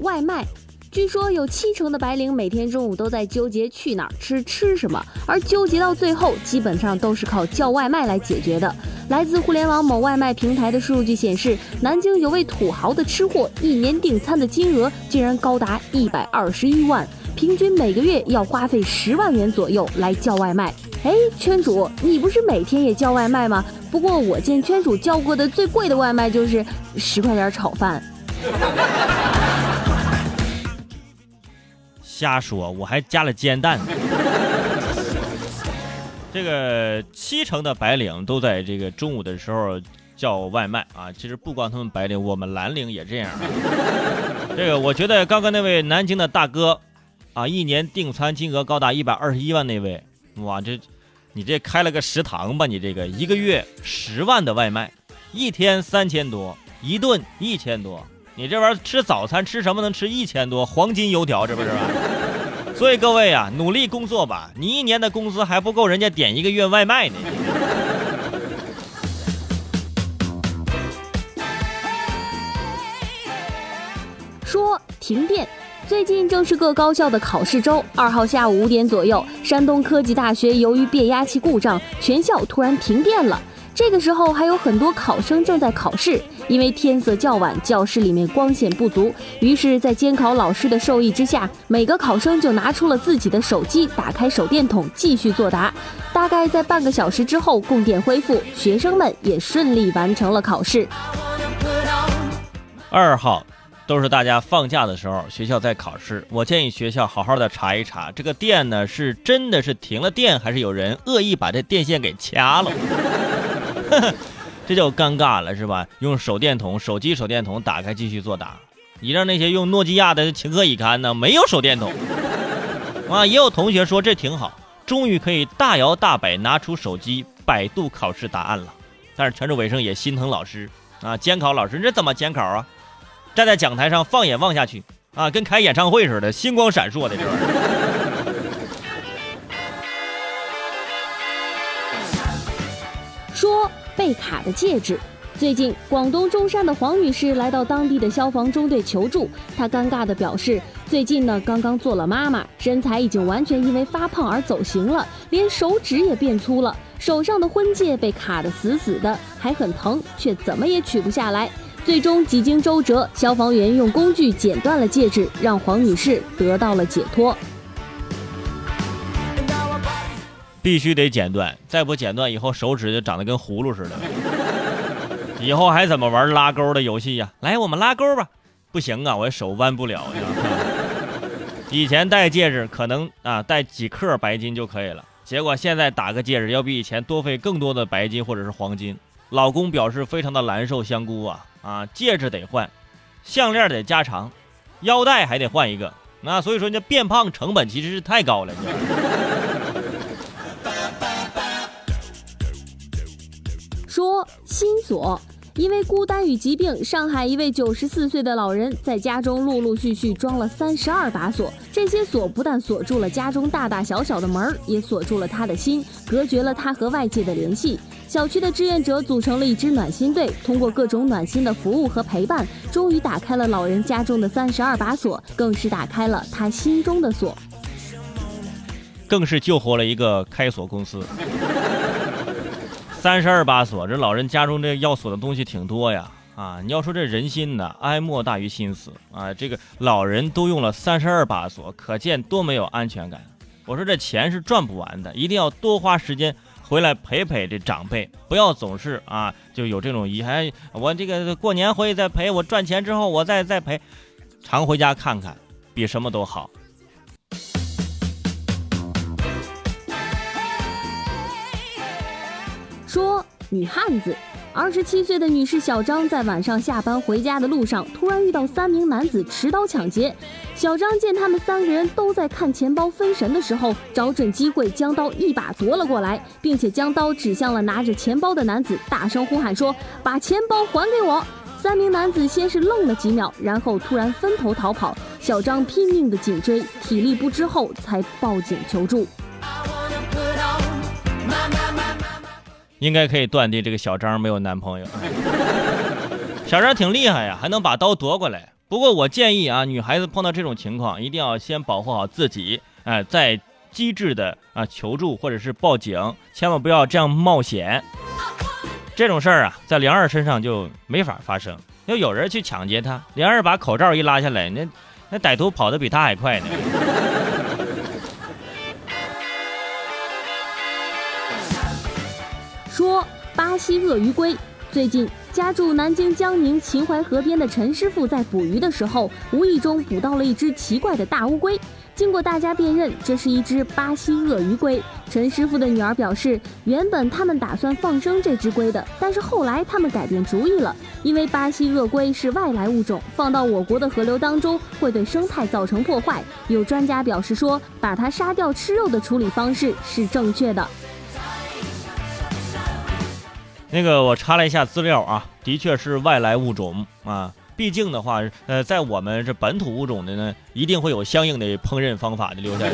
外卖。据说有七成的白领每天中午都在纠结去哪儿吃吃什么，而纠结到最后，基本上都是靠叫外卖来解决的。来自互联网某外卖平台的数据显示，南京有位土豪的吃货，一年订餐的金额竟然高达一百二十一万，平均每个月要花费十万元左右来叫外卖。哎，圈主，你不是每天也叫外卖吗？不过我见圈主叫过的最贵的外卖就是十块钱炒饭。瞎说，我还加了煎蛋。这个七成的白领都在这个中午的时候叫外卖啊。其实不光他们白领，我们蓝领也这样。这个我觉得刚刚那位南京的大哥，啊，一年订餐金额高达一百二十一万那位，哇，这你这开了个食堂吧？你这个一个月十万的外卖，一天三千多，一顿一千多。你这玩意儿吃早餐吃什么能吃一千多黄金油条，这不是吧？所以各位啊，努力工作吧，你一年的工资还不够人家点一个月外卖呢。说停电，最近正是各高校的考试周。二号下午五点左右，山东科技大学由于变压器故障，全校突然停电了。这个时候还有很多考生正在考试，因为天色较晚，教室里面光线不足，于是，在监考老师的授意之下，每个考生就拿出了自己的手机，打开手电筒继续作答。大概在半个小时之后，供电恢复，学生们也顺利完成了考试。二号都是大家放假的时候，学校在考试，我建议学校好好的查一查，这个电呢是真的是停了电，还是有人恶意把这电线给掐了？这就尴尬了，是吧？用手电筒、手机手电筒打开继续作答，你让那些用诺基亚的情何以堪呢？没有手电筒啊！也有同学说这挺好，终于可以大摇大摆拿出手机百度考试答案了。但是全州卫生也心疼老师啊，监考老师这怎么监考啊？站在讲台上放眼望下去啊，跟开演唱会似的，星光闪烁的这玩意儿。说被卡的戒指。最近，广东中山的黄女士来到当地的消防中队求助。她尴尬地表示，最近呢刚刚做了妈妈，身材已经完全因为发胖而走形了，连手指也变粗了，手上的婚戒被卡得死死的，还很疼，却怎么也取不下来。最终几经周折，消防员用工具剪断了戒指，让黄女士得到了解脱。必须得剪断，再不剪断，以后手指就长得跟葫芦似的。以后还怎么玩拉钩的游戏呀？来，我们拉钩吧。不行啊，我手弯不了。以前戴戒指可能啊戴几克白金就可以了，结果现在打个戒指要比以前多费更多的白金或者是黄金。老公表示非常的难受，香菇啊啊，戒指得换，项链得加长，腰带还得换一个。那所以说，这变胖成本其实是太高了。说心锁，因为孤单与疾病，上海一位九十四岁的老人在家中陆陆续续装了三十二把锁。这些锁不但锁住了家中大大小小的门，也锁住了他的心，隔绝了他和外界的联系。小区的志愿者组成了一支暖心队，通过各种暖心的服务和陪伴，终于打开了老人家中的三十二把锁，更是打开了他心中的锁，更是救活了一个开锁公司。三十二把锁，这老人家中这要锁的东西挺多呀！啊，你要说这人心呢，哀莫大于心死啊！这个老人都用了三十二把锁，可见多没有安全感。我说这钱是赚不完的，一定要多花时间回来陪陪这长辈，不要总是啊就有这种遗憾。我这个过年回去再陪，我赚钱之后我再再陪，常回家看看，比什么都好。女汉子，二十七岁的女士小张在晚上下班回家的路上，突然遇到三名男子持刀抢劫。小张见他们三个人都在看钱包分神的时候，找准机会将刀一把夺了过来，并且将刀指向了拿着钱包的男子，大声呼喊说：“把钱包还给我！”三名男子先是愣了几秒，然后突然分头逃跑。小张拼命的紧追，体力不支后才报警求助。应该可以断定这个小张没有男朋友。小张挺厉害呀，还能把刀夺过来。不过我建议啊，女孩子碰到这种情况，一定要先保护好自己，哎、再机智的啊求助或者是报警，千万不要这样冒险。这种事儿啊，在梁二身上就没法发生。要有人去抢劫他，梁二把口罩一拉下来，那那歹徒跑得比他还快呢。巴西鳄鱼龟。最近，家住南京江宁秦淮河边的陈师傅在捕鱼的时候，无意中捕到了一只奇怪的大乌龟。经过大家辨认，这是一只巴西鳄鱼龟。陈师傅的女儿表示，原本他们打算放生这只龟的，但是后来他们改变主意了，因为巴西鳄龟是外来物种，放到我国的河流当中会对生态造成破坏。有专家表示说，把它杀掉吃肉的处理方式是正确的。那个我查了一下资料啊，的确是外来物种啊。毕竟的话，呃，在我们这本土物种的呢，一定会有相应的烹饪方法的留下来。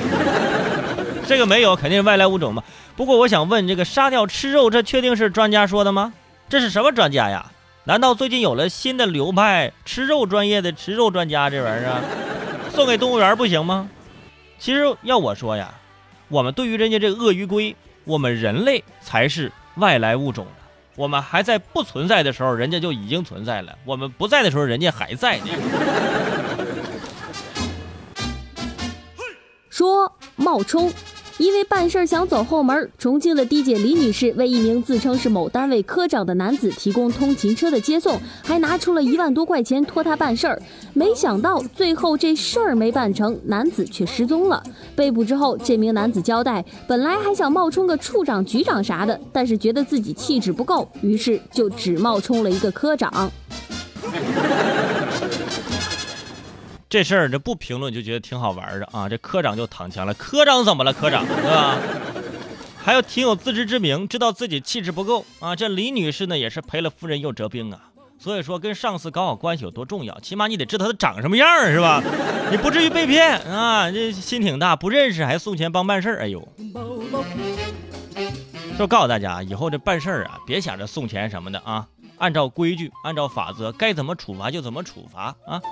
这个没有，肯定是外来物种嘛。不过我想问，这个杀掉吃肉，这确定是专家说的吗？这是什么专家呀？难道最近有了新的流派，吃肉专业的吃肉专家这玩意儿啊？送给动物园不行吗？其实要我说呀，我们对于人家这个鳄鱼龟，我们人类才是外来物种。我们还在不存在的时候，人家就已经存在了；我们不在的时候，人家还在呢。说冒充，因为办事儿想走后门，重庆的的姐李女士为一名自称是某单位科长的男子提供通勤车的接送，还拿出了一万多块钱托他办事儿。没想到最后这事儿没办成，男子却失踪了。被捕之后，这名男子交代，本来还想冒充个处长、局长啥的，但是觉得自己气质不够，于是就只冒充了一个科长。这事儿这不评论就觉得挺好玩的啊！这科长就躺枪了，科长怎么了？科长对吧？还有挺有自知之明，知道自己气质不够啊！这李女士呢，也是赔了夫人又折兵啊。所以说，跟上司搞好关系有多重要，起码你得知道他长什么样儿是吧？你不至于被骗啊！这心挺大，不认识还送钱帮办事儿，哎呦！就告诉大家，以后这办事儿啊，别想着送钱什么的啊，按照规矩，按照法则，该怎么处罚就怎么处罚啊。